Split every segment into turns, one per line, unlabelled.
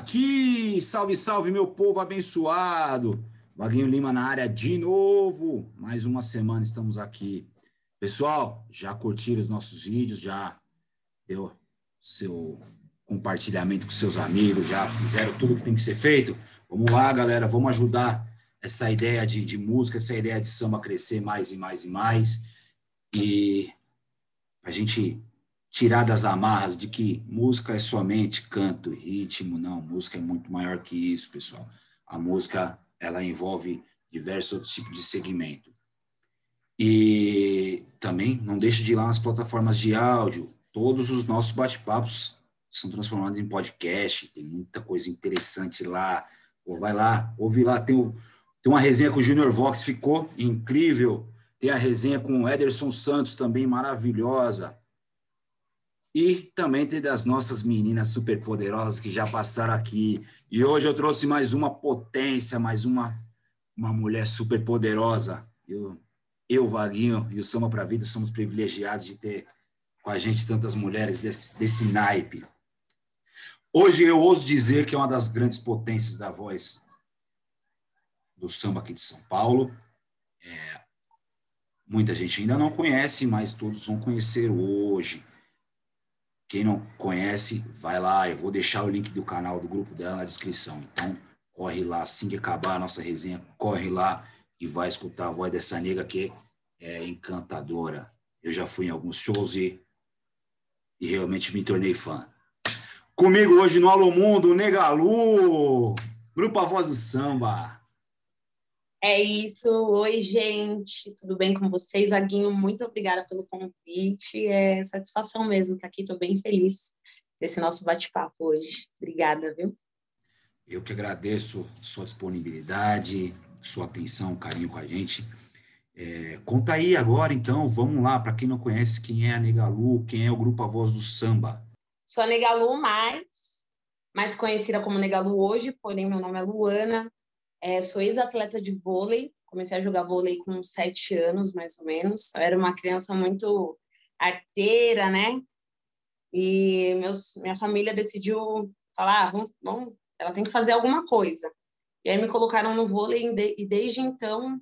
aqui! Salve, salve, meu povo abençoado! Vaguinho Lima na área de novo. Mais uma semana estamos aqui. Pessoal, já curtiram os nossos vídeos? Já deu seu compartilhamento com seus amigos? Já fizeram tudo que tem que ser feito? Vamos lá, galera, vamos ajudar essa ideia de, de música, essa ideia de samba crescer mais e mais e mais. E a gente tirar das amarras de que música é somente canto ritmo, não, música é muito maior que isso, pessoal. A música, ela envolve diversos outros tipos de segmento. E também não deixe de ir lá nas plataformas de áudio, todos os nossos bate-papos são transformados em podcast, tem muita coisa interessante lá. Pô, vai lá, ouve lá, tem, o, tem uma resenha com o Junior Vox, ficou incrível. Tem a resenha com o Ederson Santos, também maravilhosa. E também tem das nossas meninas superpoderosas que já passaram aqui. E hoje eu trouxe mais uma potência, mais uma, uma mulher superpoderosa. Eu, eu, Vaguinho e o Samba para Vida somos privilegiados de ter com a gente tantas mulheres desse, desse naipe. Hoje eu ouso dizer que é uma das grandes potências da voz do samba aqui de São Paulo. É, muita gente ainda não conhece, mas todos vão conhecer hoje. Quem não conhece, vai lá. Eu vou deixar o link do canal do grupo dela na descrição. Então, corre lá. Assim que acabar a nossa resenha, corre lá e vai escutar a voz dessa nega que é encantadora. Eu já fui em alguns shows e, e realmente me tornei fã. Comigo hoje no Alô Mundo, Negalu, Grupo A Voz do Samba.
É isso. Oi, gente. Tudo bem com vocês? Aguinho, muito obrigada pelo convite. É satisfação mesmo estar aqui. Estou bem feliz desse nosso bate-papo hoje. Obrigada, viu?
Eu que agradeço sua disponibilidade, sua atenção, carinho com a gente. É, conta aí agora, então, vamos lá, para quem não conhece, quem é a Negalu, quem é o Grupo A Voz do Samba?
Sou a Negalu mais, mais conhecida como Negalu hoje, porém meu nome é Luana, é, sou ex-atleta de vôlei, comecei a jogar vôlei com sete anos, mais ou menos. Eu era uma criança muito arteira, né? E meus, minha família decidiu falar, ah, vamos, vamos, ela tem que fazer alguma coisa. E aí me colocaram no vôlei e desde então,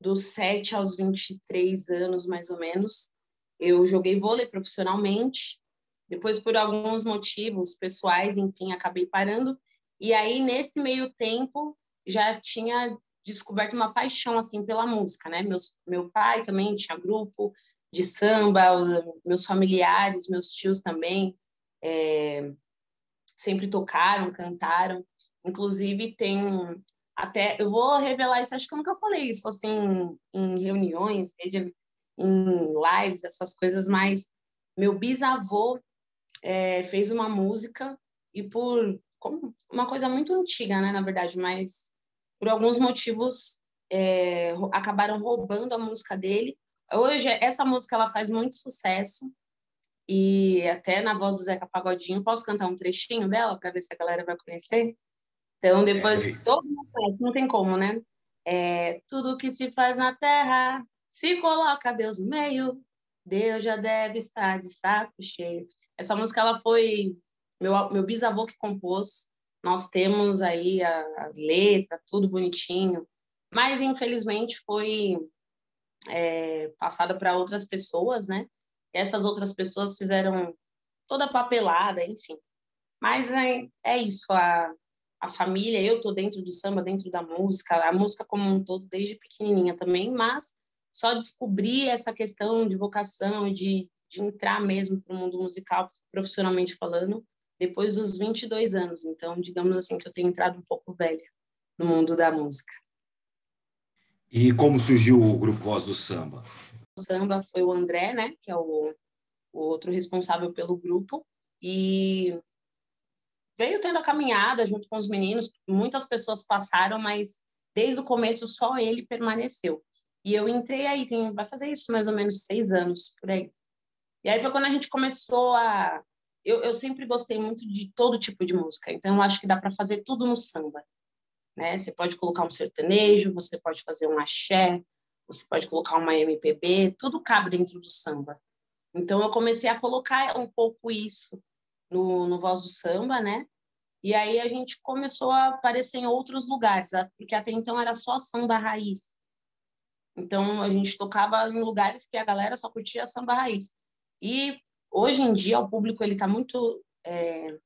dos 7 aos 23 anos, mais ou menos, eu joguei vôlei profissionalmente. Depois, por alguns motivos pessoais, enfim, acabei parando. E aí, nesse meio tempo, já tinha descoberto uma paixão assim pela música, né? Meus, meu pai também tinha grupo de samba, meus familiares, meus tios também é, sempre tocaram, cantaram. Inclusive tem até eu vou revelar isso, acho que eu nunca falei isso assim em reuniões, em lives, essas coisas, mas meu bisavô é, fez uma música e por como uma coisa muito antiga, né, na verdade, mas por alguns motivos, é, acabaram roubando a música dele. Hoje, essa música ela faz muito sucesso, e até na voz do Zeca Pagodinho, posso cantar um trechinho dela para ver se a galera vai conhecer? Então, depois, é. todo mundo conhece, não tem como, né? É, tudo que se faz na terra, se coloca Deus no meio, Deus já deve estar de saco cheio. Essa música, ela foi meu, meu bisavô que compôs, nós temos aí a, a letra, tudo bonitinho, mas infelizmente foi é, passada para outras pessoas, né? Essas outras pessoas fizeram toda a papelada, enfim. Mas é, é isso, a, a família, eu tô dentro do samba, dentro da música, a música como um todo, desde pequenininha também, mas só descobri essa questão de vocação, de, de entrar mesmo para o mundo musical, profissionalmente falando, depois dos 22 anos. Então, digamos assim, que eu tenho entrado um pouco velha no mundo da música.
E como surgiu o Grupo Voz do Samba?
O samba foi o André, né, que é o, o outro responsável pelo grupo, e veio tendo a caminhada junto com os meninos. Muitas pessoas passaram, mas desde o começo só ele permaneceu. E eu entrei aí, tem, vai fazer isso mais ou menos seis anos por aí. E aí foi quando a gente começou a eu, eu sempre gostei muito de todo tipo de música, então eu acho que dá para fazer tudo no samba. Né? Você pode colocar um sertanejo, você pode fazer um axé, você pode colocar uma MPB, tudo cabe dentro do samba. Então eu comecei a colocar um pouco isso no, no Voz do Samba, né? E aí a gente começou a aparecer em outros lugares, porque até então era só samba raiz. Então a gente tocava em lugares que a galera só curtia samba raiz. E hoje em dia o público ele está muito é,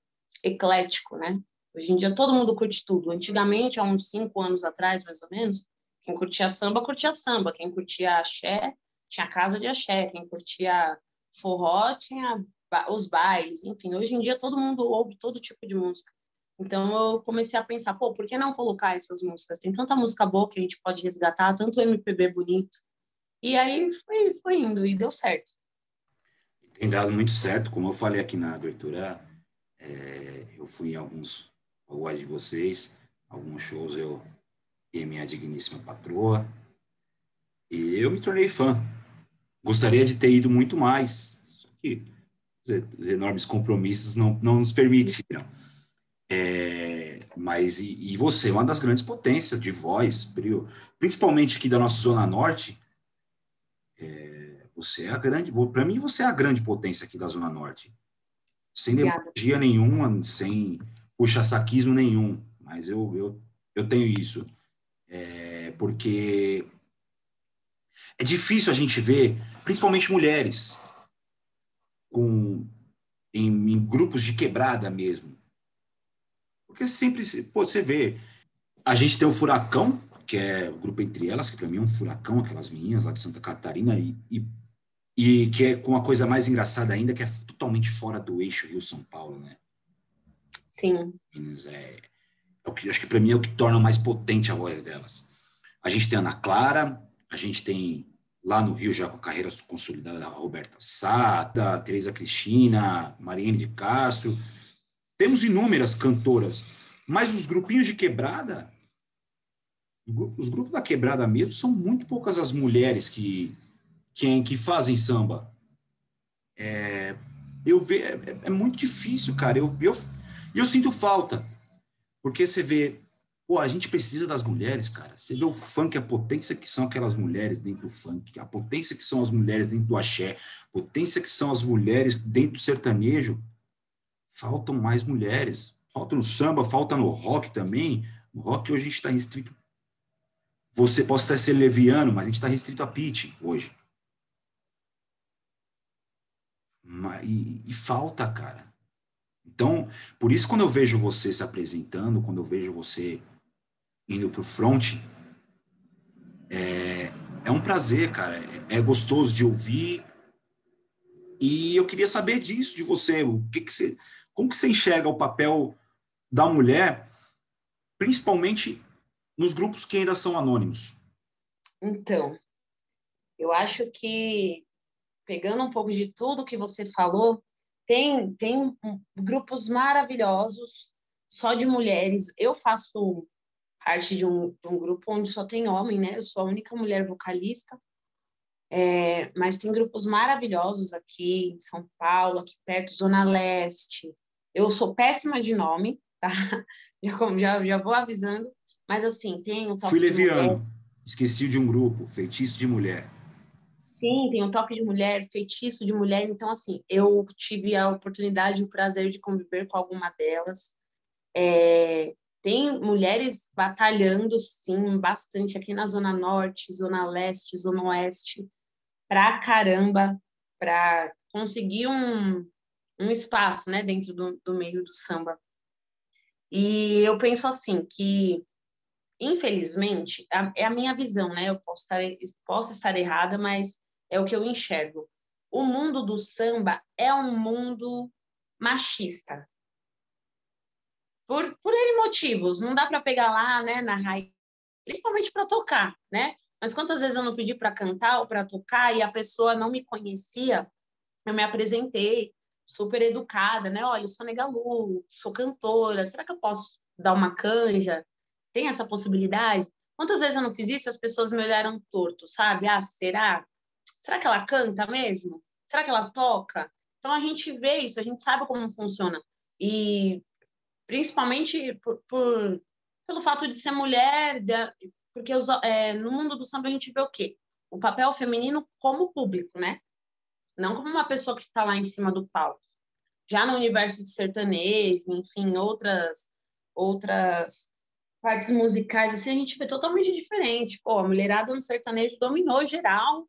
eclético, né? Hoje em dia todo mundo curte tudo. Antigamente, há uns cinco anos atrás, mais ou menos, quem curtia samba curtia samba, quem curtia axé tinha casa de axé, quem curtia forró tinha os bailes, enfim. Hoje em dia todo mundo ouve todo tipo de música. Então eu comecei a pensar, pô, por que não colocar essas músicas? Tem tanta música boa que a gente pode resgatar, tanto MPB bonito. E aí foi, foi indo e deu certo.
Tem dado muito certo, como eu falei aqui na abertura, é, eu fui em alguns alguns de vocês, alguns shows eu e minha digníssima patroa, e eu me tornei fã. Gostaria de ter ido muito mais, só que os enormes compromissos não, não nos permitiram. É, mas e, e, você, uma das grandes potências de voz, principalmente aqui da nossa Zona Norte, é, você é a grande, para mim você é a grande potência aqui da Zona Norte. Sem demagogia nenhuma, sem puxa-saquismo nenhum, mas eu, eu, eu tenho isso. É, porque é difícil a gente ver, principalmente mulheres, com, em, em grupos de quebrada mesmo, porque sempre, pô, você vê, a gente tem o Furacão, que é o grupo Entre Elas, que para mim é um furacão, aquelas meninas lá de Santa Catarina, e, e, e, que é com uma coisa mais engraçada ainda, que é totalmente fora do eixo Rio-São Paulo, né?
Sim.
Meninas, é, é o que, acho que para mim é o que torna mais potente a voz delas. A gente tem a Ana Clara, a gente tem lá no Rio já com a carreira consolidada a Roberta Sá, a Tereza Cristina, Mariane de Castro, temos inúmeras cantoras, mas os grupinhos de quebrada, os grupos da quebrada mesmo, são muito poucas as mulheres que, que, que fazem samba. É, eu vejo, é, é, muito difícil, cara. Eu, eu, eu sinto falta. Porque você vê, pô, a gente precisa das mulheres, cara. Você vê o funk, a potência que são aquelas mulheres dentro do funk, a potência que são as mulheres dentro do axé, potência que são as mulheres dentro do sertanejo faltam mais mulheres. Falta no samba, falta no rock também. No rock hoje a gente está restrito. Você pode até ser leviano, mas a gente está restrito a pitch hoje. E, e, falta, cara. Então, por isso, quando eu vejo você se apresentando, quando eu vejo você indo para o front, é, é um prazer, cara. É, é gostoso de ouvir. E eu queria saber disso de você. O que, que você como que você enxerga o papel da mulher, principalmente nos grupos que ainda são anônimos?
Então, eu acho que pegando um pouco de tudo que você falou, tem tem grupos maravilhosos só de mulheres. Eu faço parte de um, de um grupo onde só tem homem, né? Eu sou a única mulher vocalista. É, mas tem grupos maravilhosos aqui em São Paulo, aqui perto, Zona Leste. Eu sou péssima de nome, tá? Já, já, já vou avisando. Mas, assim, tem o
Fui leviano. Esqueci de um grupo, Feitiço de Mulher.
Sim, tem o toque de mulher, feitiço de mulher. Então, assim, eu tive a oportunidade, o prazer de conviver com alguma delas. É, tem mulheres batalhando, sim, bastante aqui na Zona Norte, Zona Leste, Zona Oeste pra caramba para conseguir um, um espaço né, dentro do, do meio do samba. E eu penso assim que, infelizmente, é a minha visão, né? Eu posso estar, posso estar errada, mas é o que eu enxergo. O mundo do samba é um mundo machista. Por, por N motivos. Não dá para pegar lá né, na raiz, principalmente para tocar, né? Mas quantas vezes eu não pedi para cantar ou para tocar e a pessoa não me conhecia? Eu me apresentei super educada, né? Olha, eu sou Negalu, sou cantora, será que eu posso dar uma canja? Tem essa possibilidade? Quantas vezes eu não fiz isso as pessoas me olharam torto, sabe? Ah, será? Será que ela canta mesmo? Será que ela toca? Então a gente vê isso, a gente sabe como funciona. E principalmente por, por pelo fato de ser mulher, de, porque os, é, no mundo do samba a gente vê o quê? O papel feminino como público, né? Não como uma pessoa que está lá em cima do palco. Já no universo de sertanejo, enfim, outras outras partes musicais, assim, a gente vê totalmente diferente. Pô, a mulherada no sertanejo dominou geral,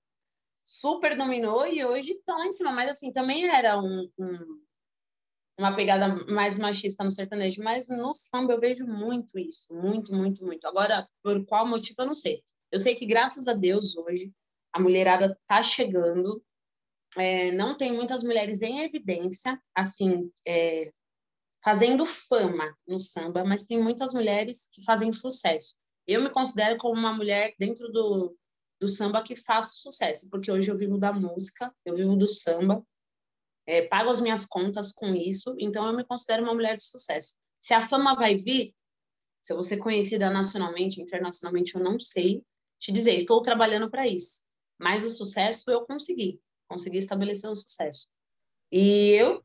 super dominou e hoje estão lá em cima. Mas, assim, também era um, um, uma pegada mais machista no sertanejo. Mas no samba eu vejo muito isso, muito, muito, muito. Agora, por qual motivo, eu não sei. Eu sei que, graças a Deus, hoje, a mulherada tá chegando. É, não tem muitas mulheres em evidência, assim, é, fazendo fama no samba, mas tem muitas mulheres que fazem sucesso. Eu me considero como uma mulher dentro do, do samba que faz sucesso, porque hoje eu vivo da música, eu vivo do samba, é, pago as minhas contas com isso, então eu me considero uma mulher de sucesso. Se a fama vai vir, se eu vou ser conhecida nacionalmente, internacionalmente, eu não sei te dizer, estou trabalhando para isso. Mas o sucesso eu consegui, consegui estabelecer um sucesso. E eu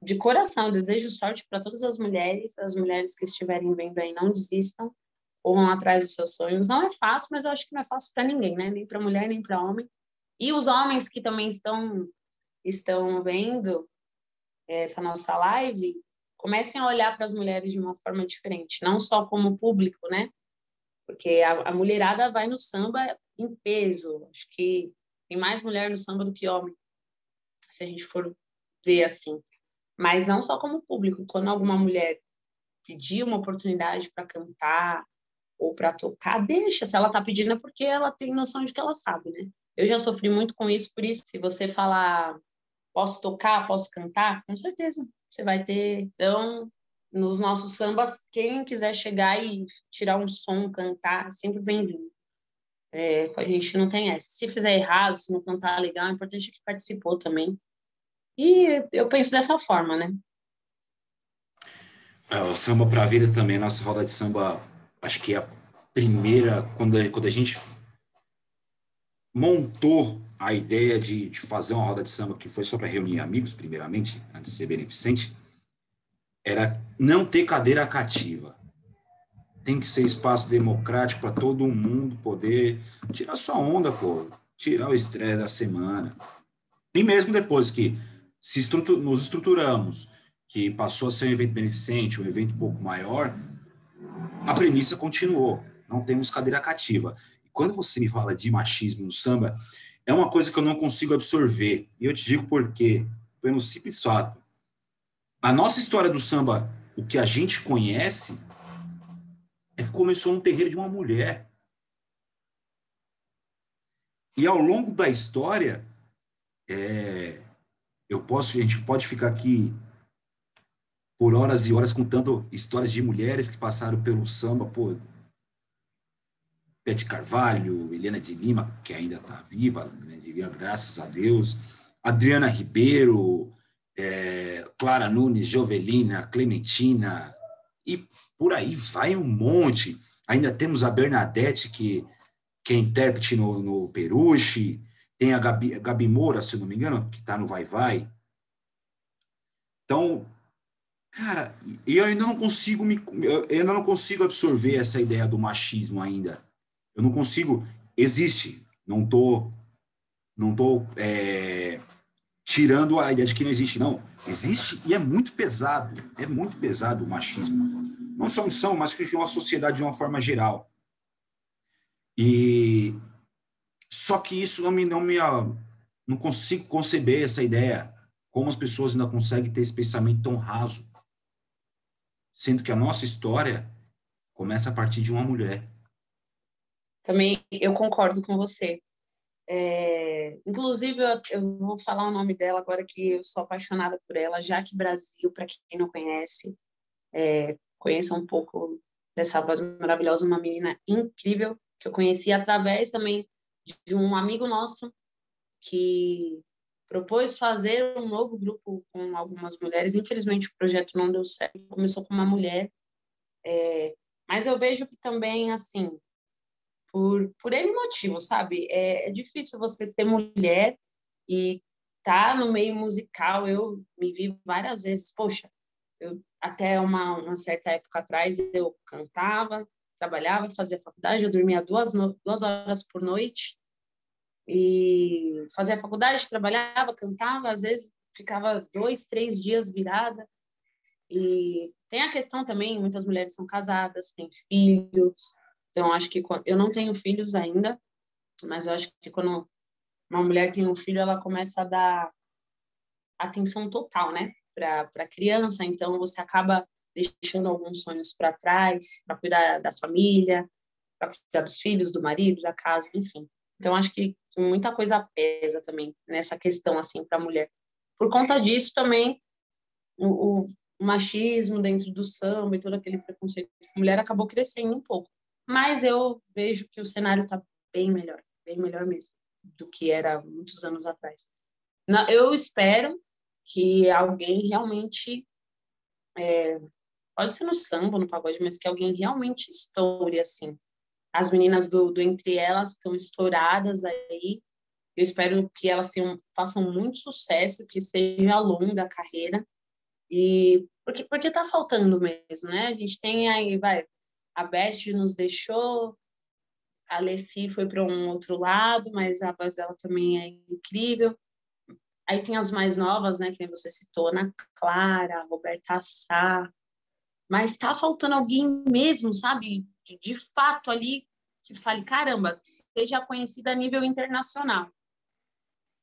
de coração, desejo sorte para todas as mulheres, as mulheres que estiverem vendo aí, não desistam, ou vão atrás dos seus sonhos. Não é fácil, mas eu acho que não é fácil para ninguém, né? Nem para mulher, nem para homem. E os homens que também estão, estão vendo essa nossa live, comecem a olhar para as mulheres de uma forma diferente, não só como público, né? Porque a, a mulherada vai no samba em peso. Acho que tem mais mulher no samba do que homem, se a gente for ver assim mas não só como público. Quando alguma mulher pedir uma oportunidade para cantar ou para tocar, deixa. Se ela está pedindo é porque ela tem noção de que ela sabe, né? Eu já sofri muito com isso, por isso, se você falar posso tocar, posso cantar, com certeza você vai ter. Então, nos nossos sambas, quem quiser chegar e tirar um som, cantar, é sempre bem-vindo. É, a gente não tem essa. Se fizer errado, se não cantar legal, é importante que participou também. E eu penso dessa forma, né?
É, o samba para a vida também, nossa roda de samba, acho que a primeira, quando, quando a gente montou a ideia de, de fazer uma roda de samba que foi só para reunir amigos, primeiramente, antes de ser beneficente, era não ter cadeira cativa. Tem que ser espaço democrático para todo mundo poder tirar sua onda, pô, tirar o estresse da semana. E mesmo depois que se nos estruturamos, que passou a ser um evento beneficente, um evento um pouco maior, a premissa continuou. Não temos cadeira cativa. E quando você me fala de machismo no samba, é uma coisa que eu não consigo absorver. E eu te digo por quê. Pelo simples fato. A nossa história do samba, o que a gente conhece, é que começou no terreiro de uma mulher. E ao longo da história, é, eu posso, a gente pode ficar aqui por horas e horas contando histórias de mulheres que passaram pelo samba, pô, Pete Carvalho, Helena de Lima, que ainda está viva, né, diria, graças a Deus, Adriana Ribeiro, é, Clara Nunes, Jovelina, Clementina, e por aí vai um monte. Ainda temos a Bernadette, que, que é intérprete no, no Peruche, tem a Gabi, a Gabi Moura, se não me engano, que está no Vai Vai. Então, cara, eu ainda não consigo me, eu ainda não consigo absorver essa ideia do machismo ainda. Eu não consigo. Existe. Não tô, não tô é, tirando a ideia de que não existe, não. Existe e é muito pesado. É muito pesado o machismo. Não só são, mas que uma sociedade de uma forma geral. E só que isso não me, não me, não consigo conceber essa ideia. Como as pessoas ainda conseguem ter esse pensamento tão raso, sendo que a nossa história começa a partir de uma mulher.
Também eu concordo com você. É, inclusive, eu, eu, vou falar o nome dela agora que eu sou apaixonada por ela, Jaque Brasil, para quem não conhece, é, conheça um pouco dessa voz maravilhosa, uma menina incrível que eu conheci através também de um amigo nosso que propôs fazer um novo grupo com algumas mulheres. Infelizmente, o projeto não deu certo, começou com uma mulher. É, mas eu vejo que também, assim, por, por N motivo, sabe? É, é difícil você ser mulher e tá no meio musical. Eu me vi várias vezes, poxa, eu, até uma, uma certa época atrás eu cantava, trabalhava, fazia faculdade, eu dormia duas, no, duas horas por noite e fazia faculdade, trabalhava, cantava, às vezes ficava dois, três dias virada. E tem a questão também, muitas mulheres são casadas, têm filhos. Então, acho que eu não tenho filhos ainda, mas eu acho que quando uma mulher tem um filho, ela começa a dar atenção total, né, para a criança. Então, você acaba deixando alguns sonhos para trás, para cuidar da família, para cuidar dos filhos, do marido, da casa, enfim. Então, acho que muita coisa pesa também nessa questão, assim, para a mulher. Por conta disso, também, o, o, machismo dentro do samba e todo aquele preconceito a mulher acabou crescendo um pouco. Mas eu vejo que o cenário está bem melhor, bem melhor mesmo, do que era muitos anos atrás. Eu espero que alguém realmente é, pode ser no samba, no pagode, mas que alguém realmente estoure assim. As meninas do, do Entre Elas estão estouradas aí. Eu espero que elas tenham, façam muito sucesso, que seja longa a carreira. E porque porque tá faltando mesmo, né? A gente tem aí, vai, a Beth nos deixou, a Alessi foi para um outro lado, mas a voz dela também é incrível. Aí tem as mais novas, né, que você citou, Ana Clara, Roberta Sá, mas está faltando alguém mesmo, sabe? De, de fato ali que fale, caramba, seja conhecida a nível internacional.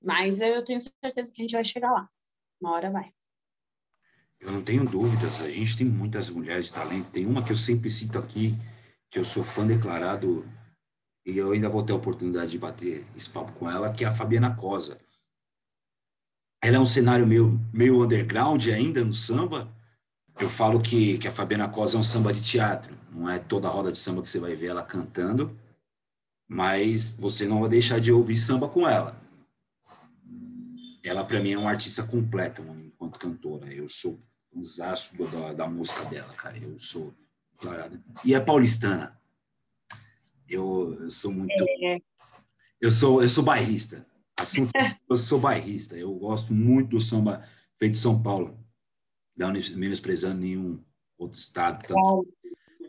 Mas eu tenho certeza que a gente vai chegar lá. Uma hora vai.
Eu não tenho dúvidas, a gente tem muitas mulheres de talento. Tem uma que eu sempre cito aqui, que eu sou fã declarado, e eu ainda vou ter a oportunidade de bater esse papo com ela, que é a Fabiana Cosa. Ela é um cenário meio, meio underground ainda no samba, eu falo que, que a Fabiana Cosa é um samba de teatro, não é toda a roda de samba que você vai ver ela cantando, mas você não vai deixar de ouvir samba com ela. Ela, para mim, é uma artista completa mano, enquanto cantora. Eu sou um da, da música dela, cara. Eu sou declarado. E é paulistana. Eu, eu sou muito. É. Eu sou, eu sou bairrista. Assunto, eu sou bairrista. Eu gosto muito do samba feito em São Paulo não menosprezando nenhum outro estado. Tanto,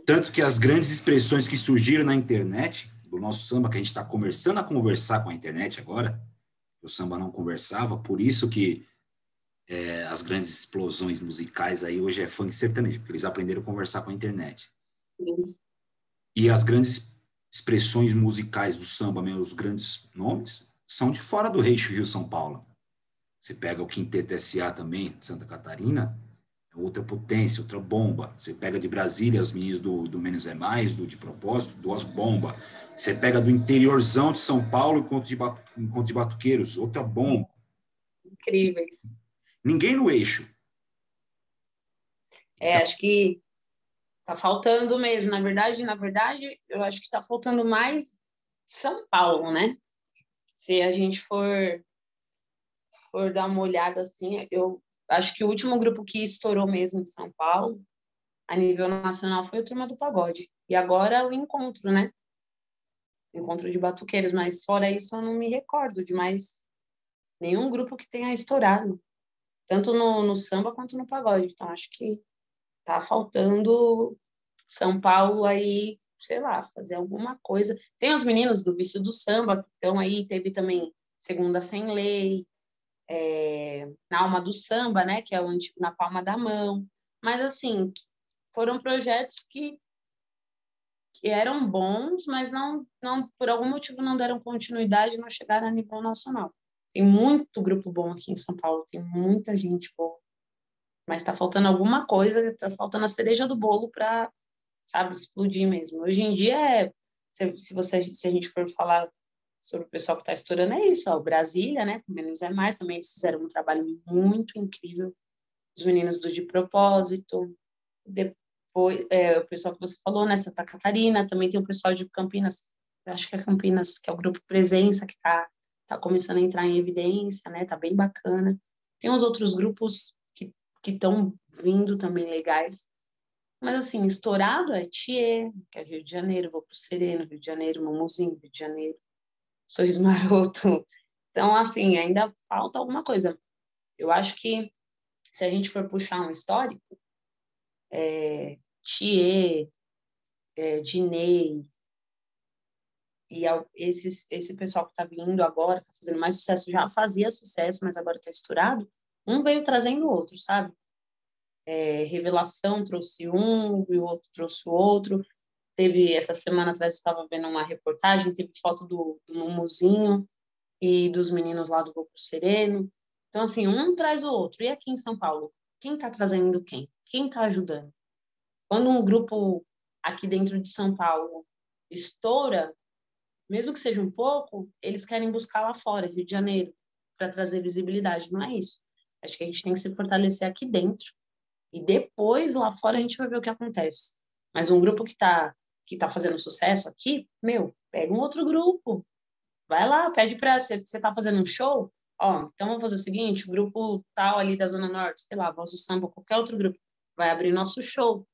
tanto, que as grandes expressões que surgiram na internet, do nosso samba, que a gente está começando a conversar com a internet agora, o samba não conversava, por isso que é, as grandes explosões musicais aí hoje é funk sertanejo, porque eles aprenderam a conversar com a internet. Sim. E as grandes expressões musicais do samba, mesmo, os grandes nomes, são de fora do Eixo Rio-São Paulo. Você pega o Quinteto SA também, Santa Catarina, outra potência, outra bomba. Você pega de Brasília os meninos do, do Menos é Mais, do De Propósito, duas bombas. Você pega do interiorzão de São Paulo, encontro de, encontro de Batuqueiros, outra bomba.
Incríveis.
Ninguém no eixo.
É, acho que tá faltando mesmo. Na verdade, na verdade, eu acho que tá faltando mais São Paulo, né? Se a gente for for dar uma olhada assim, eu acho que o último grupo que estourou mesmo em São Paulo, a nível nacional, foi o Turma do Pagode. E agora o encontro, né? Encontro de batuqueiros, mas fora isso eu não me recordo de mais nenhum grupo que tenha estourado, tanto no, no samba quanto no pagode. Então acho que tá faltando São Paulo aí, sei lá, fazer alguma coisa. Tem os meninos do Vício do Samba que estão aí, teve também Segunda Sem Lei, é, na Alma do Samba, né, que é o antigo Na Palma da Mão. Mas, assim, foram projetos que, que eram bons, mas não, não, por algum motivo não deram continuidade, não chegaram a nível nacional. Tem muito grupo bom aqui em São Paulo, tem muita gente boa. Mas está faltando alguma coisa, está faltando a cereja do bolo para, sabe, explodir mesmo. Hoje em dia, é, se, se, você, se a gente for falar sobre o pessoal que está estourando é isso, ó, Brasília, né, com Menos é Mais, também eles fizeram um trabalho muito incrível, os meninos do De Propósito, depois, é, o pessoal que você falou, né, Santa Catarina, também tem o pessoal de Campinas, acho que é Campinas, que é o grupo Presença, que está tá começando a entrar em evidência, né, tá bem bacana. Tem os outros grupos que estão vindo também legais, mas assim, estourado é Thier, que é Rio de Janeiro, vou para o Sereno, Rio de Janeiro, Mumuzinho, Rio de Janeiro, sorriso maroto. Então, assim, ainda falta alguma coisa. Eu acho que se a gente for puxar um histórico, é, Thier, é, Dinei, e esse, esse pessoal que está vindo agora, está fazendo mais sucesso, já fazia sucesso, mas agora está estourado, um veio trazendo o outro, sabe? É, revelação trouxe um e o outro trouxe o outro. Teve, essa semana atrás, estava vendo uma reportagem, teve foto do, do Mumuzinho e dos meninos lá do Grupo Sereno. Então, assim, um traz o outro. E aqui em São Paulo, quem está trazendo quem? Quem está ajudando? Quando um grupo aqui dentro de São Paulo estoura, mesmo que seja um pouco, eles querem buscar lá fora, Rio de Janeiro, para trazer visibilidade. Não é isso. Acho que a gente tem que se fortalecer aqui dentro. E depois, lá fora, a gente vai ver o que acontece. Mas um grupo que está que tá fazendo sucesso aqui, meu, pega um outro grupo. Vai lá, pede para você, você tá fazendo um show, ó, então vamos fazer o seguinte, o grupo tal ali da Zona Norte, sei lá, Voz do Samba, qualquer outro grupo, vai abrir nosso show.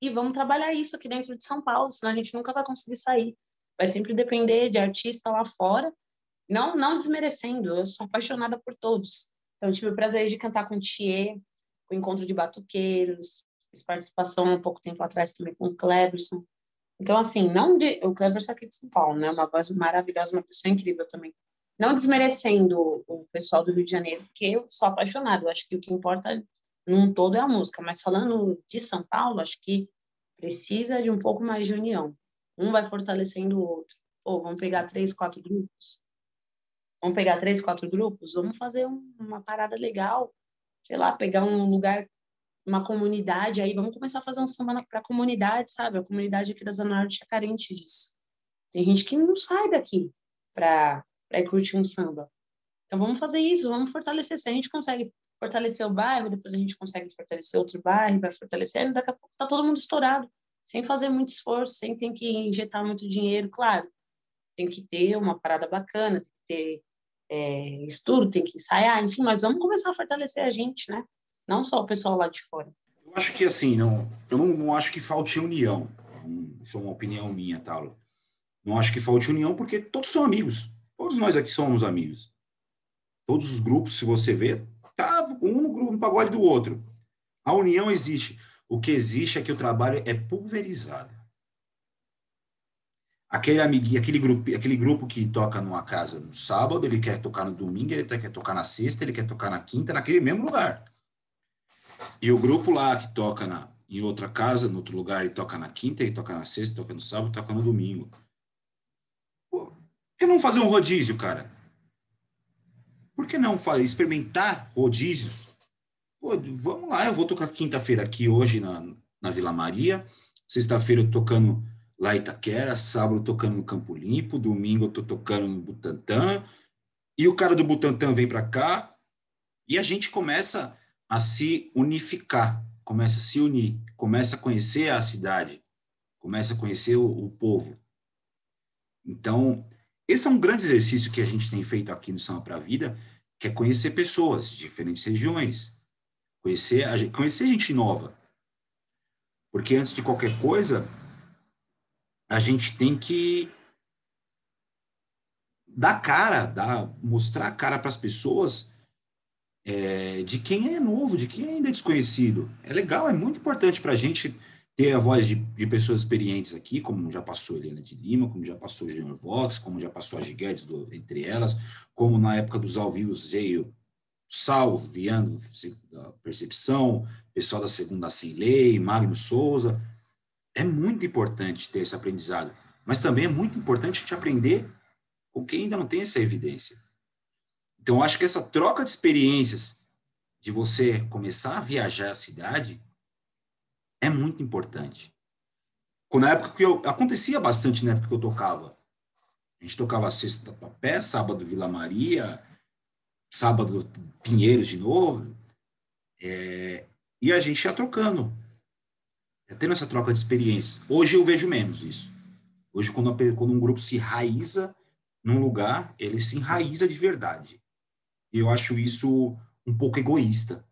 E vamos trabalhar isso aqui dentro de São Paulo, senão a gente nunca vai conseguir sair. Vai sempre depender de artista lá fora, não não desmerecendo, eu sou apaixonada por todos. Então, tive o prazer de cantar com o Thier, o Encontro de Batuqueiros, participação um pouco tempo atrás também com o Cleverson. Então, assim, não de, o Cleverson aqui de São Paulo, né? Uma voz maravilhosa, uma pessoa incrível também. Não desmerecendo o pessoal do Rio de Janeiro, porque eu sou apaixonada. Eu acho que o que importa num todo é a música. Mas falando de São Paulo, acho que precisa de um pouco mais de união. Um vai fortalecendo o outro. Ou vamos pegar três, quatro grupos. Vamos pegar três, quatro grupos. Vamos fazer um, uma parada legal. Sei lá, pegar um lugar uma comunidade, aí vamos começar a fazer um samba para a comunidade, sabe? A comunidade aqui da Zona Norte é carente disso. Tem gente que não sai daqui para curtir um samba. Então vamos fazer isso, vamos fortalecer. Se a gente consegue fortalecer o bairro, depois a gente consegue fortalecer outro bairro, vai fortalecer, daqui a pouco tá todo mundo estourado, sem fazer muito esforço, sem ter que injetar muito dinheiro, claro. Tem que ter uma parada bacana, tem que ter é, estudo, tem que ensaiar, enfim, mas vamos começar a fortalecer a gente, né? Não só o pessoal lá de fora.
Eu acho que assim, não, eu não, não acho que falte união. Isso é uma opinião minha, Talo. Não acho que falte união porque todos são amigos. Todos nós aqui somos amigos. Todos os grupos, se você vê, tá um no grupo no pagode do outro. A união existe. O que existe é que o trabalho é pulverizado. Aquele amiguinho, aquele grupo, aquele grupo que toca numa casa no sábado, ele quer tocar no domingo, ele quer tocar na sexta, ele quer tocar na quinta, naquele mesmo lugar. E o grupo lá que toca na, em outra casa, em outro lugar, ele toca na quinta, ele toca na sexta, toca no sábado, toca no domingo. Pô, por que não fazer um rodízio, cara? Por que não experimentar rodízios? Pô, vamos lá, eu vou tocar quinta-feira aqui hoje na, na Vila Maria, sexta-feira eu tocando lá em Itaquera, sábado tocando no Campo Limpo, domingo eu tô tocando no Butantã, e o cara do Butantã vem para cá, e a gente começa a se unificar, começa a se unir, começa a conhecer a cidade, começa a conhecer o, o povo. Então, esse é um grande exercício que a gente tem feito aqui no Samba para a Vida, que é conhecer pessoas de diferentes regiões, conhecer, a, conhecer gente nova. Porque antes de qualquer coisa, a gente tem que dar cara, dar, mostrar a cara para as pessoas é, de quem é novo, de quem ainda é desconhecido. É legal, é muito importante para a gente ter a voz de, de, pessoas experientes aqui, como já passou Helena de Lima, como já passou Junior Vox, como já passou a Guedes, do, entre elas, como na época dos ao vivo veio Sal, Viano, Percepção, pessoal da Segunda Sem Lei, Magno Souza. É muito importante ter esse aprendizado, mas também é muito importante a gente aprender com quem ainda não tem essa evidência. Então, acho que essa troca de experiências, de você começar a viajar a cidade, é muito importante. Na época que eu. Acontecia bastante na época que eu tocava. A gente tocava sexta Papé, sábado Vila Maria, sábado Pinheiros de novo. É, e a gente ia trocando. Ia tendo essa troca de experiências. Hoje eu vejo menos isso. Hoje, quando, quando um grupo se raiza num lugar, ele se enraiza de verdade. E eu acho isso um pouco egoísta.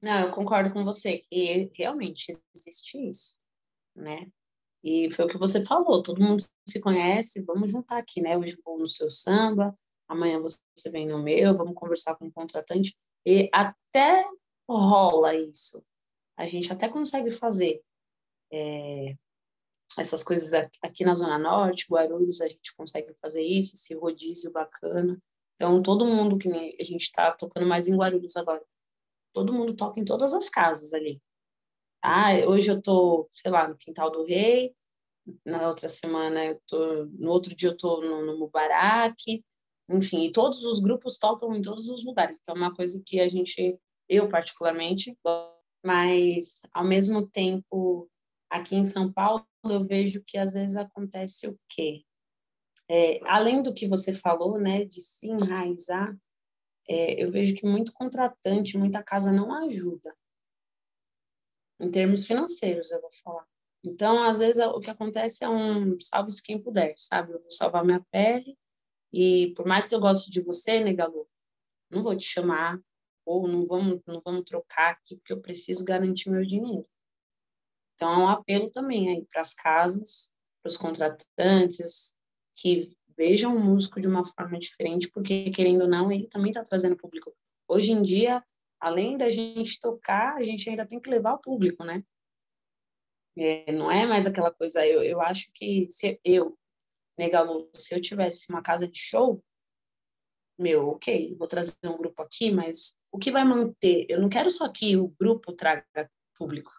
Não, eu concordo com você que realmente existe isso, né? E foi o que você falou, todo mundo se conhece, vamos juntar aqui, né? Hoje vou no seu samba, amanhã você vem no meu, vamos conversar com o contratante. E até rola isso. A gente até consegue fazer é, essas coisas aqui na Zona Norte, Guarulhos, a gente consegue fazer isso, esse rodízio bacana Então, todo mundo que a gente está tocando mais em Guarulhos agora, todo mundo toca em todas as casas ali. Ah, hoje eu tô, sei lá, no Quintal do Rei, na outra semana eu tô, no outro dia eu tô no, no Mubarak, enfim, e todos os grupos tocam em todos os lugares. Então, é uma coisa que a gente, eu particularmente, mas ao mesmo tempo, aqui em São Paulo, eu vejo que às vezes acontece o quê? É, além do que você falou, né, de se enraizar, é, eu vejo que muito contratante, muita casa não ajuda. Em termos financeiros, eu vou falar. Então, às vezes, o que acontece é um salve-se quem puder, sabe? Eu vou salvar minha pele e por mais que eu goste de você, Negalu, não vou te chamar ou não vamos, não vamos trocar aqui porque eu preciso garantir meu dinheiro. Então, é um apelo também aí para as casas, para os contratantes, que vejam o músico de uma forma diferente, porque, querendo ou não, ele também está trazendo público. Hoje em dia, além da gente tocar, a gente ainda tem que levar o público, né? É, não é mais aquela coisa. Eu, eu acho que se eu, Negalu, se eu tivesse uma casa de show, meu, ok, vou trazer um grupo aqui, mas o que vai manter? Eu não quero só que o grupo traga público,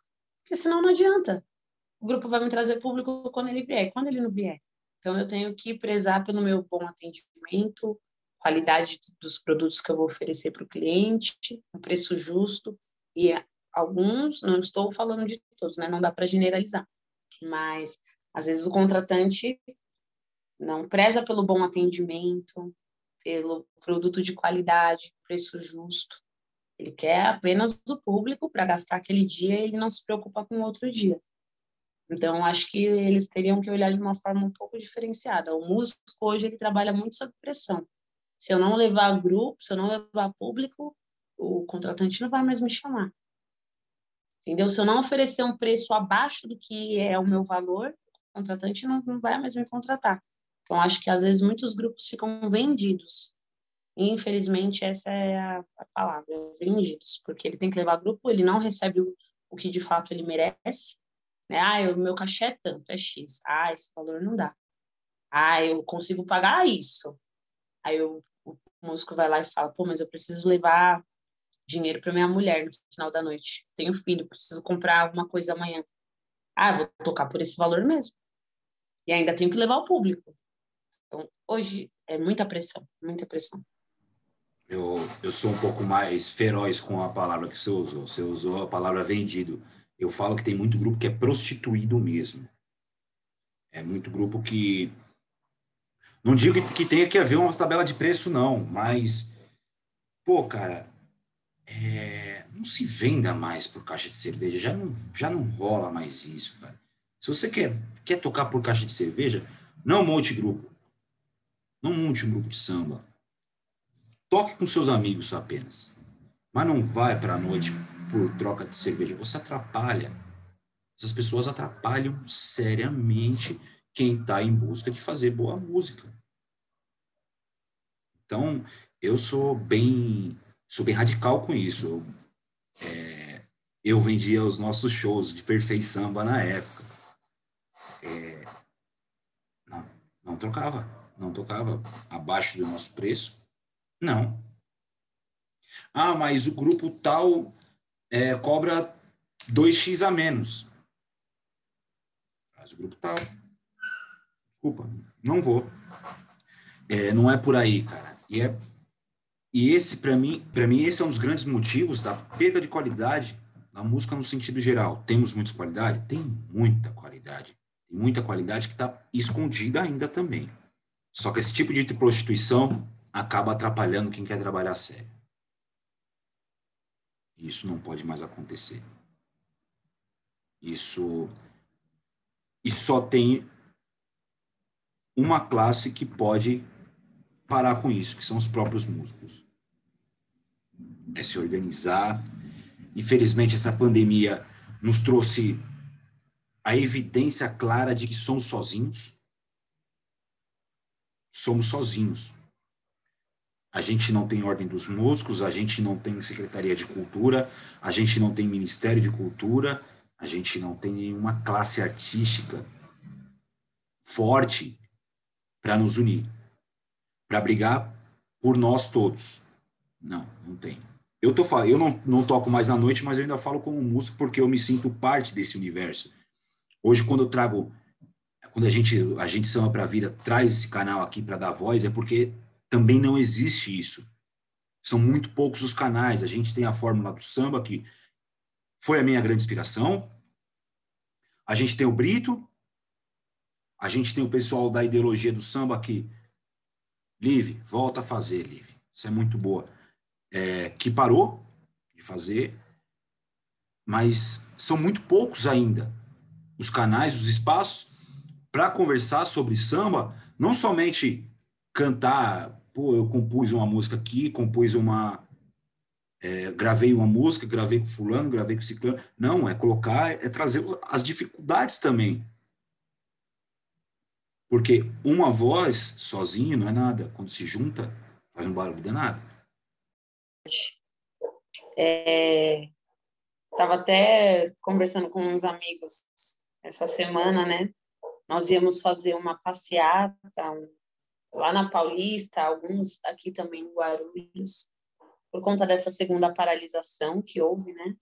porque senão não adianta. O grupo vai me trazer público quando ele vier. Quando ele não vier, então, eu tenho que prezar pelo meu bom atendimento, qualidade dos produtos que eu vou oferecer para o cliente, um preço justo. E alguns, não estou falando de todos, né? Não dá para generalizar. Mas, às vezes, o contratante não preza pelo bom atendimento, pelo produto de qualidade, preço justo. Ele quer apenas o público para gastar aquele dia e ele não se preocupa com outro dia. Então, acho que eles teriam que olhar de uma forma um pouco diferenciada. O músico hoje ele trabalha muito sob pressão. Se eu não levar grupo, se eu não levar público, o contratante não vai mais me chamar. Entendeu? Se eu não oferecer um preço abaixo do que é o meu valor, o contratante não, não vai mais me contratar. Então, acho que às vezes muitos grupos ficam vendidos. E, infelizmente, essa é a, a palavra, vendidos, porque ele tem que levar grupo, ele não recebe o, o que de fato ele merece, né? Ah, o meu cachê é tanto, é X. Ah, esse valor não dá. Ah, eu consigo pagar isso. Aí eu, o músico vai lá e fala, pô, mas eu preciso levar dinheiro para minha mulher no final da noite. Tenho filho, preciso comprar alguma coisa amanhã. Ah, vou tocar por esse valor mesmo. E ainda tenho que levar o público. Então, hoje é muita pressão, muita pressão.
Eu, eu sou um pouco mais feroz com a palavra que você usou. Você usou a palavra vendido. Eu falo que tem muito grupo que é prostituído mesmo. É muito grupo que. Não digo que, tenha que haver uma tabela de preço, não, mas. Pô, cara, é, não se venda mais por caixa de cerveja. Já não, já não rola mais isso, cara. Se você quer, quer tocar por caixa de cerveja, não monte grupo. Não monte um grupo de samba. Toque com seus amigos apenas. Mas não vai para a noite por troca de cerveja. Você atrapalha. Essas pessoas atrapalham seriamente quem está em busca de fazer boa música. Então, eu sou bem, sou bem radical com isso. É, eu vendia os nossos shows de Samba na época. É, não, não trocava, não tocava abaixo do nosso preço. Não. Ah, mas o grupo tal é, cobra 2x a menos. Mas o grupo tal. Desculpa, não vou. É, não é por aí, cara. E, é, e esse, para mim, para mim, esse é um dos grandes motivos da perda de qualidade da música no sentido geral. Temos muita qualidade? Tem muita qualidade. Tem muita qualidade que está escondida ainda também. Só que esse tipo de prostituição acaba atrapalhando quem quer trabalhar sério. Isso não pode mais acontecer. Isso e só tem uma classe que pode parar com isso, que são os próprios músicos. É se organizar. Infelizmente, essa pandemia nos trouxe a evidência clara de que somos sozinhos. Somos sozinhos. A gente não tem Ordem dos Músicos, a gente não tem Secretaria de Cultura, a gente não tem Ministério de Cultura, a gente não tem nenhuma classe artística forte para nos unir, para brigar por nós todos. Não, não tem. Eu, tô, eu não, não toco mais na noite, mas eu ainda falo como músico porque eu me sinto parte desse universo. Hoje, quando eu trago, quando a gente, a gente Samba para Vida traz esse canal aqui para dar voz, é porque também não existe isso. São muito poucos os canais. A gente tem a fórmula do samba, que foi a minha grande inspiração. A gente tem o Brito. A gente tem o pessoal da ideologia do samba que. Live, volta a fazer, Live. Isso é muito boa. É, que parou de fazer, mas são muito poucos ainda os canais, os espaços para conversar sobre samba, não somente cantar pô, eu compus uma música aqui, compus uma. É, gravei uma música, gravei com fulano, gravei com ciclano. Não, é colocar, é trazer as dificuldades também. Porque uma voz sozinho não é nada. Quando se junta, faz um barulho danado.
É, tava até conversando com uns amigos essa semana, né? Nós íamos fazer uma passeata, um lá na Paulista, alguns aqui também em Guarulhos, por conta dessa segunda paralisação que houve, né?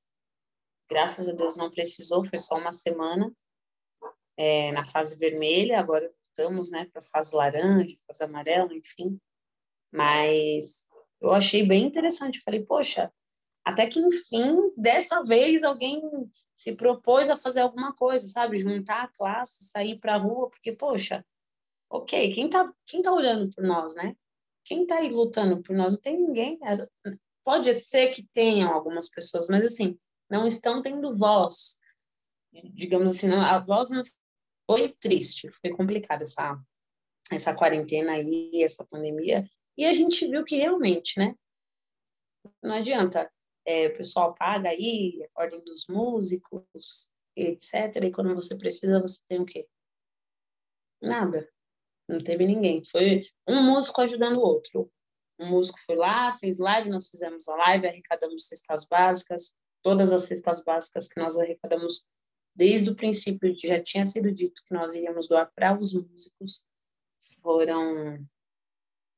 Graças a Deus não precisou, foi só uma semana é, na fase vermelha, agora estamos, né, para fase laranja, fase amarela, enfim. Mas eu achei bem interessante, falei, poxa, até que enfim, dessa vez alguém se propôs a fazer alguma coisa, sabe? Juntar a classe, sair para a rua, porque, poxa, ok, quem tá, quem tá olhando por nós, né? Quem tá aí lutando por nós? Não tem ninguém. É, pode ser que tenham algumas pessoas, mas assim, não estão tendo voz. Digamos assim, a voz não foi triste, foi complicada essa essa quarentena aí, essa pandemia, e a gente viu que realmente, né? Não adianta, é, o pessoal paga aí, a ordem dos músicos, etc. E quando você precisa, você tem o quê? Nada. Não teve ninguém. Foi um músico ajudando o outro. Um músico foi lá, fez live, nós fizemos a live, arrecadamos cestas básicas, todas as cestas básicas que nós arrecadamos desde o princípio, já tinha sido dito que nós iríamos doar para os músicos. Foram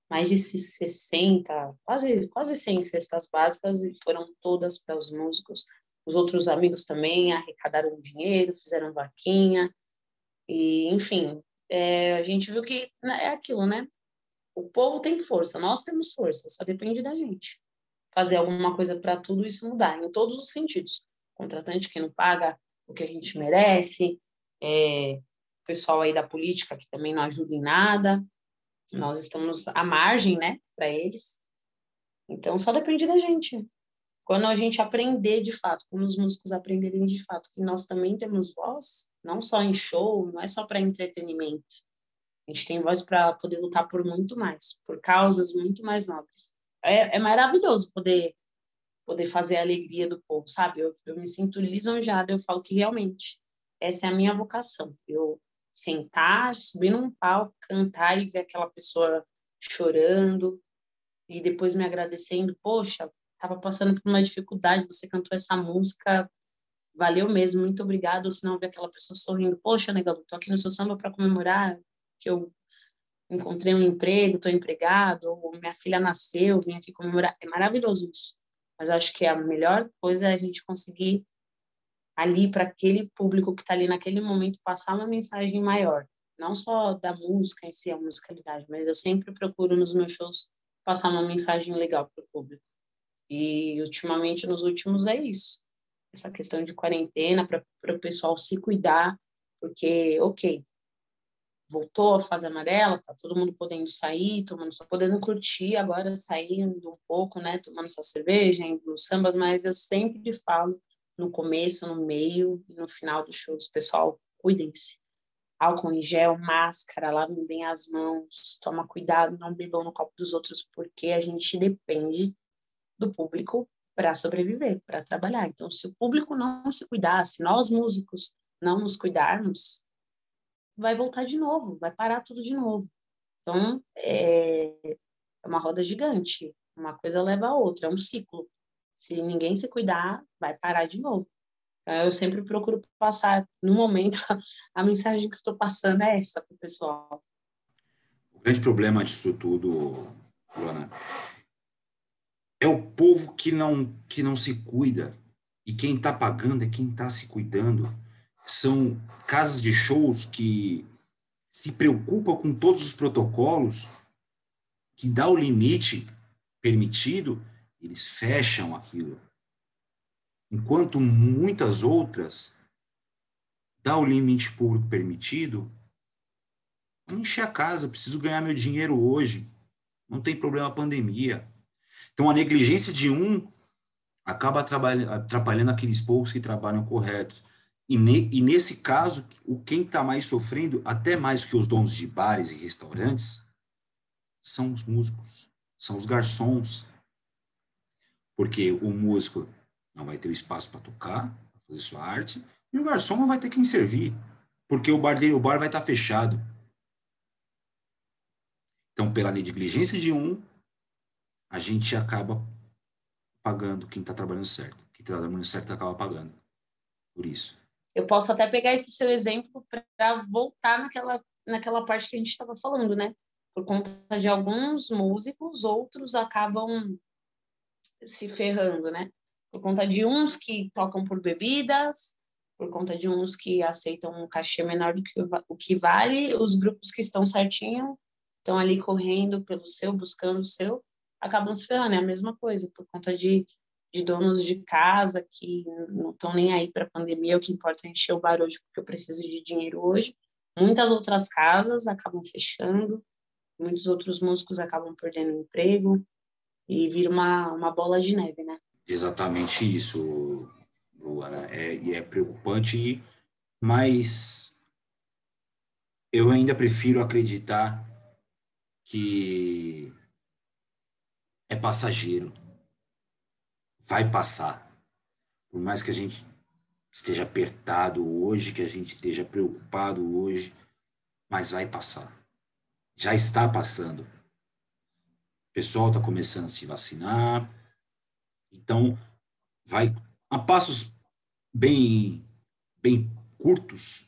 mais de 60, quase, quase 100 cestas básicas e foram todas para os músicos. Os outros amigos também arrecadaram dinheiro, fizeram vaquinha, e enfim, é, a gente viu que né, é aquilo, né? O povo tem força, nós temos força, só depende da gente fazer alguma coisa para tudo isso mudar, em todos os sentidos. Contratante que não paga o que a gente merece, é, pessoal aí da política que também não ajuda em nada, nós estamos à margem, né, para eles. Então, só depende da gente. Quando a gente aprender de fato, quando os músicos aprenderem de fato que nós também temos voz, não só em show, não é só para entretenimento. A gente tem voz para poder lutar por muito mais, por causas muito mais nobres. É, é maravilhoso poder poder fazer a alegria do povo, sabe? Eu, eu me sinto lisonjeada, eu falo que realmente essa é a minha vocação. Eu sentar, subir num palco, cantar e ver aquela pessoa chorando e depois me agradecendo, poxa, estava passando por uma dificuldade, você cantou essa música, valeu mesmo, muito obrigado. Ou senão ver aquela pessoa sorrindo, poxa, nega, tô aqui no seu samba para comemorar que eu encontrei um emprego, estou empregado, ou minha filha nasceu, vim aqui comemorar. É maravilhoso isso. Mas acho que a melhor coisa é a gente conseguir ali para aquele público que está ali naquele momento passar uma mensagem maior, não só da música em si, a musicalidade, mas eu sempre procuro nos meus shows passar uma mensagem legal para o público. E ultimamente, nos últimos, é isso. Essa questão de quarentena para o pessoal se cuidar, porque, ok, voltou a fase amarela, tá todo mundo podendo sair, tomando podendo curtir agora, saindo um pouco, né, tomando sua cerveja, indo nos sambas, mas eu sempre falo no começo, no meio e no final dos shows, pessoal, cuidem-se. Álcool em gel, máscara, lavem bem as mãos, toma cuidado, não bebam no copo dos outros, porque a gente depende do público para sobreviver, para trabalhar. Então, se o público não se cuidar, se nós músicos não nos cuidarmos, vai voltar de novo, vai parar tudo de novo. Então, é, é uma roda gigante, uma coisa leva a outra, é um ciclo. Se ninguém se cuidar, vai parar de novo. Então, eu sempre procuro passar, no momento, a mensagem que estou passando é essa para o pessoal.
O grande problema disso tudo, Luana, é o povo que não, que não se cuida. E quem está pagando é quem está se cuidando. São casas de shows que se preocupam com todos os protocolos, que dá o limite permitido, eles fecham aquilo. Enquanto muitas outras dá o limite público permitido, enche a casa, preciso ganhar meu dinheiro hoje. Não tem problema a pandemia. Então, a negligência de um acaba atrapalhando aqueles poucos que trabalham corretos. E, ne, e nesse caso, o quem está mais sofrendo, até mais que os donos de bares e restaurantes, são os músicos, são os garçons. Porque o músico não vai ter o espaço para tocar, para fazer sua arte, e o garçom não vai ter quem servir, porque o bar dele, o bar vai estar tá fechado. Então, pela negligência de um, a gente acaba pagando quem está trabalhando certo. Quem está trabalhando certo acaba pagando. Por isso.
Eu posso até pegar esse seu exemplo para voltar naquela, naquela parte que a gente estava falando, né? Por conta de alguns músicos, outros acabam se ferrando, né? Por conta de uns que tocam por bebidas, por conta de uns que aceitam um cachê menor do que o que vale, os grupos que estão certinho estão ali correndo pelo seu, buscando o seu, acabam se ferrando. É a mesma coisa, por conta de, de donos de casa que não estão nem aí para a pandemia, o que importa é encher o bar hoje porque eu preciso de dinheiro hoje. Muitas outras casas acabam fechando, muitos outros músicos acabam perdendo emprego e vira uma, uma bola de neve, né?
Exatamente isso, Luana. É, e é preocupante, mas eu ainda prefiro acreditar que é passageiro. Vai passar. Por mais que a gente esteja apertado hoje, que a gente esteja preocupado hoje, mas vai passar. Já está passando. O pessoal está começando a se vacinar. Então, vai a passos bem, bem curtos,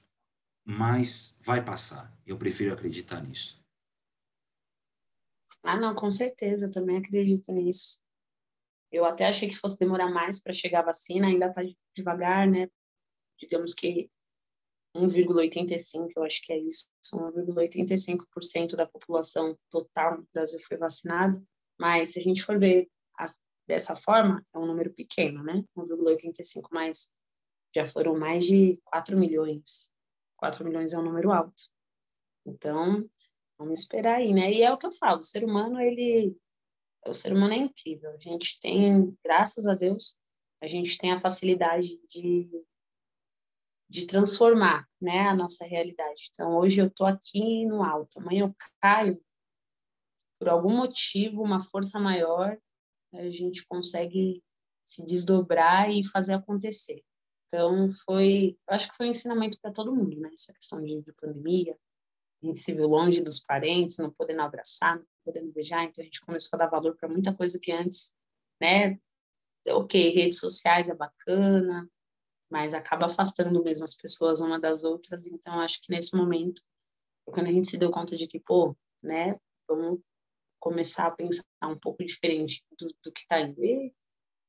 mas vai passar. Eu prefiro acreditar nisso.
Ah, não, com certeza, eu também acredito nisso. Eu até achei que fosse demorar mais para chegar a vacina, ainda está devagar, né? Digamos que 1,85, eu acho que é isso, 1,85% da população total do Brasil foi vacinada, mas se a gente for ver as, dessa forma, é um número pequeno, né? 1,85 mais já foram mais de 4 milhões. 4 milhões é um número alto. Então, Vamos esperar aí, né? E é o que eu falo, o ser humano, ele... O ser humano é incrível. A gente tem, graças a Deus, a gente tem a facilidade de, de transformar né, a nossa realidade. Então, hoje eu estou aqui no alto, amanhã eu caio, por algum motivo, uma força maior, a gente consegue se desdobrar e fazer acontecer. Então, foi, eu acho que foi um ensinamento para todo mundo, né? Essa questão de, de pandemia, a gente se viu longe dos parentes, não podendo abraçar, não podendo beijar, então a gente começou a dar valor para muita coisa que antes, né? Ok, redes sociais é bacana, mas acaba afastando mesmo as pessoas uma das outras, então acho que nesse momento, quando a gente se deu conta de que, pô, né, vamos começar a pensar um pouco diferente do, do que está indo. E o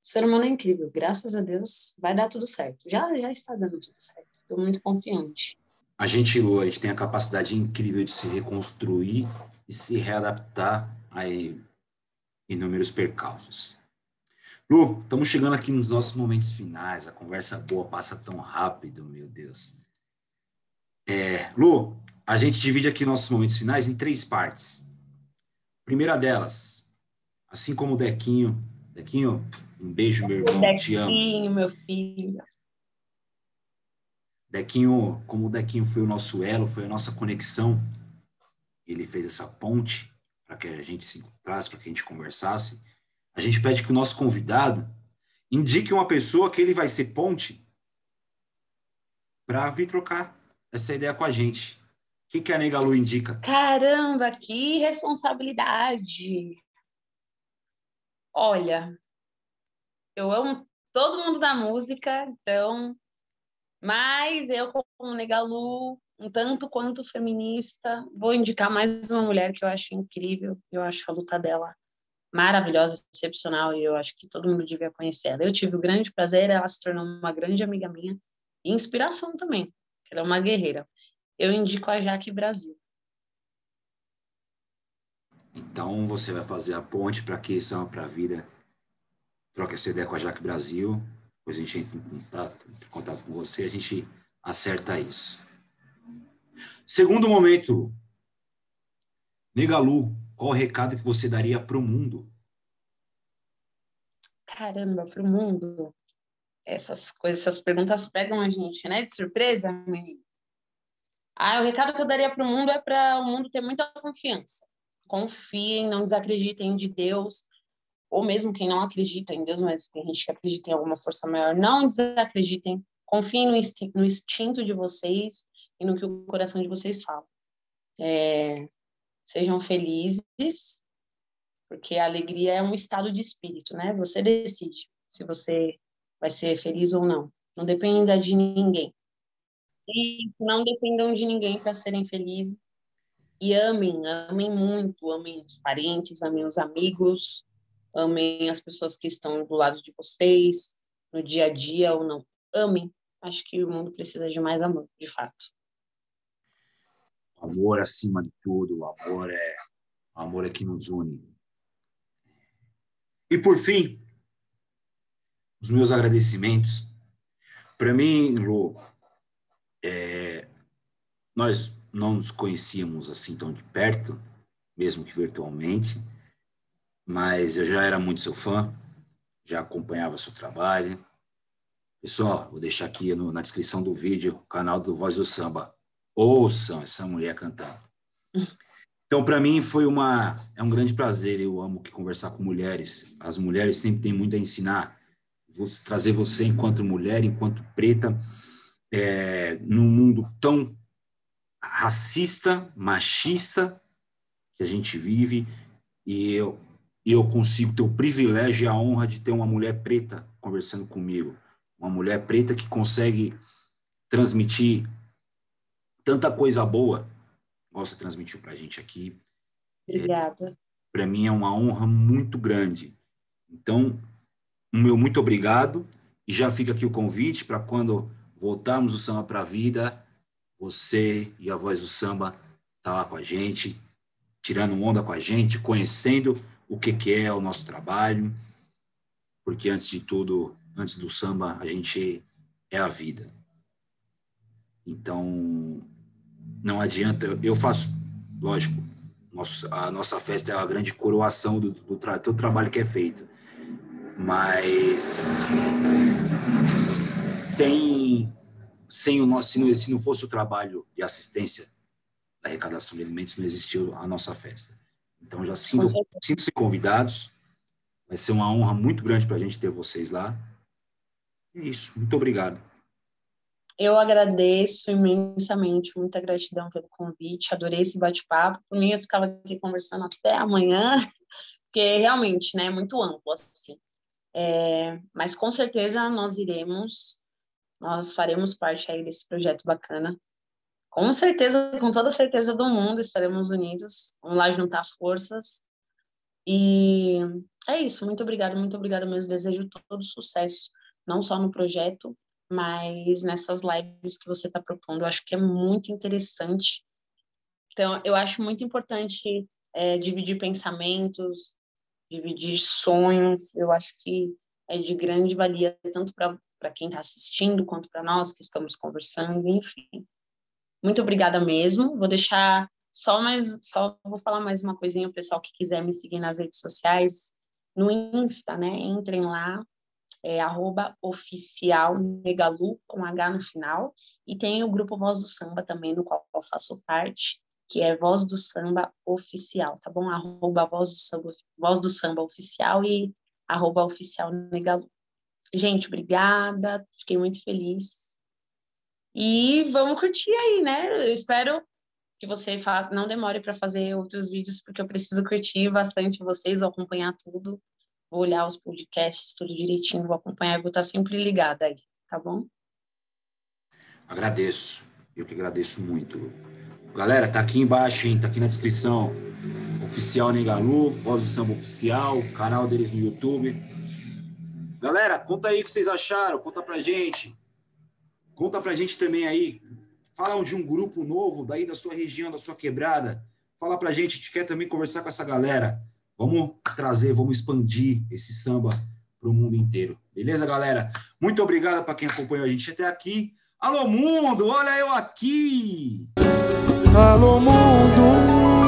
ser humano é incrível, graças a Deus vai dar tudo certo. Já, já está dando tudo certo, estou muito confiante.
A gente, gente tem a capacidade incrível de se reconstruir e se readaptar a inúmeros percalços. Lu, estamos chegando aqui nos nossos momentos finais. A conversa boa passa tão rápido, meu Deus. É, Lu, a gente divide aqui nossos momentos finais em três partes. Primeira delas, assim como o Dequinho. Dequinho, um beijo, meu irmão.
Dequinho,
te amo.
meu filho.
Dequinho, como o Dequinho foi o nosso elo, foi a nossa conexão, ele fez essa ponte para que a gente se encontrasse, para que a gente conversasse. A gente pede que o nosso convidado indique uma pessoa que ele vai ser ponte para vir trocar essa ideia com a gente. O que, que a Nega Lu indica?
Caramba, que responsabilidade! Olha, eu amo todo mundo da música, então mas eu, como Negalu, um tanto quanto feminista, vou indicar mais uma mulher que eu acho incrível. Eu acho a luta dela maravilhosa, excepcional, e eu acho que todo mundo devia conhecer ela. Eu tive o grande prazer, ela se tornou uma grande amiga minha e inspiração também. Ela é uma guerreira. Eu indico a Jaque Brasil.
Então você vai fazer a ponte para que são para a vida. Troca essa ideia com a Jaque Brasil. Depois a gente entra em contato, em contato com você, a gente acerta isso. Segundo momento, Negalu, qual o recado que você daria para o mundo?
Caramba, para o mundo. Essas coisas, essas perguntas pegam a gente, né? De surpresa, menino. Ah, o recado que eu daria para o mundo é para o mundo ter muita confiança. Confiem, não desacreditem de Deus, ou mesmo quem não acredita em Deus, mas tem gente que acredita em alguma força maior, não desacreditem, confiem no, instinto, no instinto de vocês e no que o coração de vocês fala. É, sejam felizes, porque a alegria é um estado de espírito, né? Você decide se você vai ser feliz ou não. Não dependa de ninguém. E não dependam de ninguém para serem felizes. E amem, amem muito, amem os parentes, amem os amigos, amem as pessoas que estão do lado de vocês, no dia a dia ou não. Amem. Acho que o mundo precisa de mais amor, de fato
amor acima de tudo, o amor é amor é que nos une. E por fim, os meus agradecimentos. Para mim, Lu, é, nós não nos conhecíamos assim tão de perto, mesmo que virtualmente, mas eu já era muito seu fã, já acompanhava seu trabalho. Pessoal, vou deixar aqui no, na descrição do vídeo o canal do Voz do Samba ouçam essa mulher cantando. Então, para mim, foi uma é um grande prazer. Eu amo que conversar com mulheres. As mulheres sempre têm muito a ensinar. Vou trazer você enquanto mulher, enquanto preta, é, num mundo tão racista, machista que a gente vive, e eu, eu consigo ter o privilégio e a honra de ter uma mulher preta conversando comigo. Uma mulher preta que consegue transmitir tanta coisa boa você transmitiu para a gente aqui.
Obrigada. É,
para mim é uma honra muito grande. Então, o meu muito obrigado e já fica aqui o convite para quando voltarmos o samba para a vida, você e a voz do samba tá lá com a gente, tirando onda com a gente, conhecendo o que, que é o nosso trabalho, porque antes de tudo, antes do samba, a gente é a vida. Então, não adianta, eu faço, lógico, a nossa festa é a grande coroação do, do, tra, do trabalho que é feito, mas sem, sem o nosso, se não, se não fosse o trabalho de assistência da arrecadação de alimentos, não existiu a nossa festa. Então, já sinto, sinto-se convidados, vai ser uma honra muito grande para a gente ter vocês lá. É isso, muito obrigado.
Eu agradeço imensamente, muita gratidão pelo convite, adorei esse bate-papo. Por mim, eu ficava aqui conversando até amanhã, porque realmente, né, é muito amplo, assim. É, mas com certeza nós iremos, nós faremos parte aí desse projeto bacana. Com certeza, com toda certeza do mundo, estaremos unidos, vamos lá juntar forças. E é isso, muito obrigada, muito obrigada mesmo. Desejo todo sucesso, não só no projeto, mas nessas lives que você está propondo, eu acho que é muito interessante. Então, eu acho muito importante é, dividir pensamentos, dividir sonhos, eu acho que é de grande valia, tanto para quem está assistindo, quanto para nós que estamos conversando, enfim. Muito obrigada mesmo. Vou deixar só mais, só vou falar mais uma coisinha, o pessoal que quiser me seguir nas redes sociais, no Insta, né? Entrem lá, é arroba oficial com H no final, e tem o grupo Voz do Samba também, do qual eu faço parte, que é Voz do Samba Oficial, tá bom? Arroba Voz do Samba, Voz do Samba Oficial e arroba oficial. Gente, obrigada, fiquei muito feliz. E vamos curtir aí, né? Eu espero que você faça, não demore para fazer outros vídeos, porque eu preciso curtir bastante vocês, vou acompanhar tudo vou olhar os podcasts tudo direitinho, vou acompanhar e vou estar sempre ligada aí, tá bom?
Agradeço, eu que agradeço muito. Galera, tá aqui embaixo, hein? Tá aqui na descrição. Oficial Negalu, Voz do Samba Oficial, canal deles no YouTube. Galera, conta aí o que vocês acharam, conta pra gente. Conta pra gente também aí. Falam de um grupo novo daí da sua região, da sua quebrada. Fala pra gente, a gente quer também conversar com essa galera. Vamos trazer, vamos expandir esse samba para o mundo inteiro. Beleza, galera? Muito obrigado para quem acompanhou a gente até aqui. Alô, mundo! Olha eu aqui!
Alô, mundo!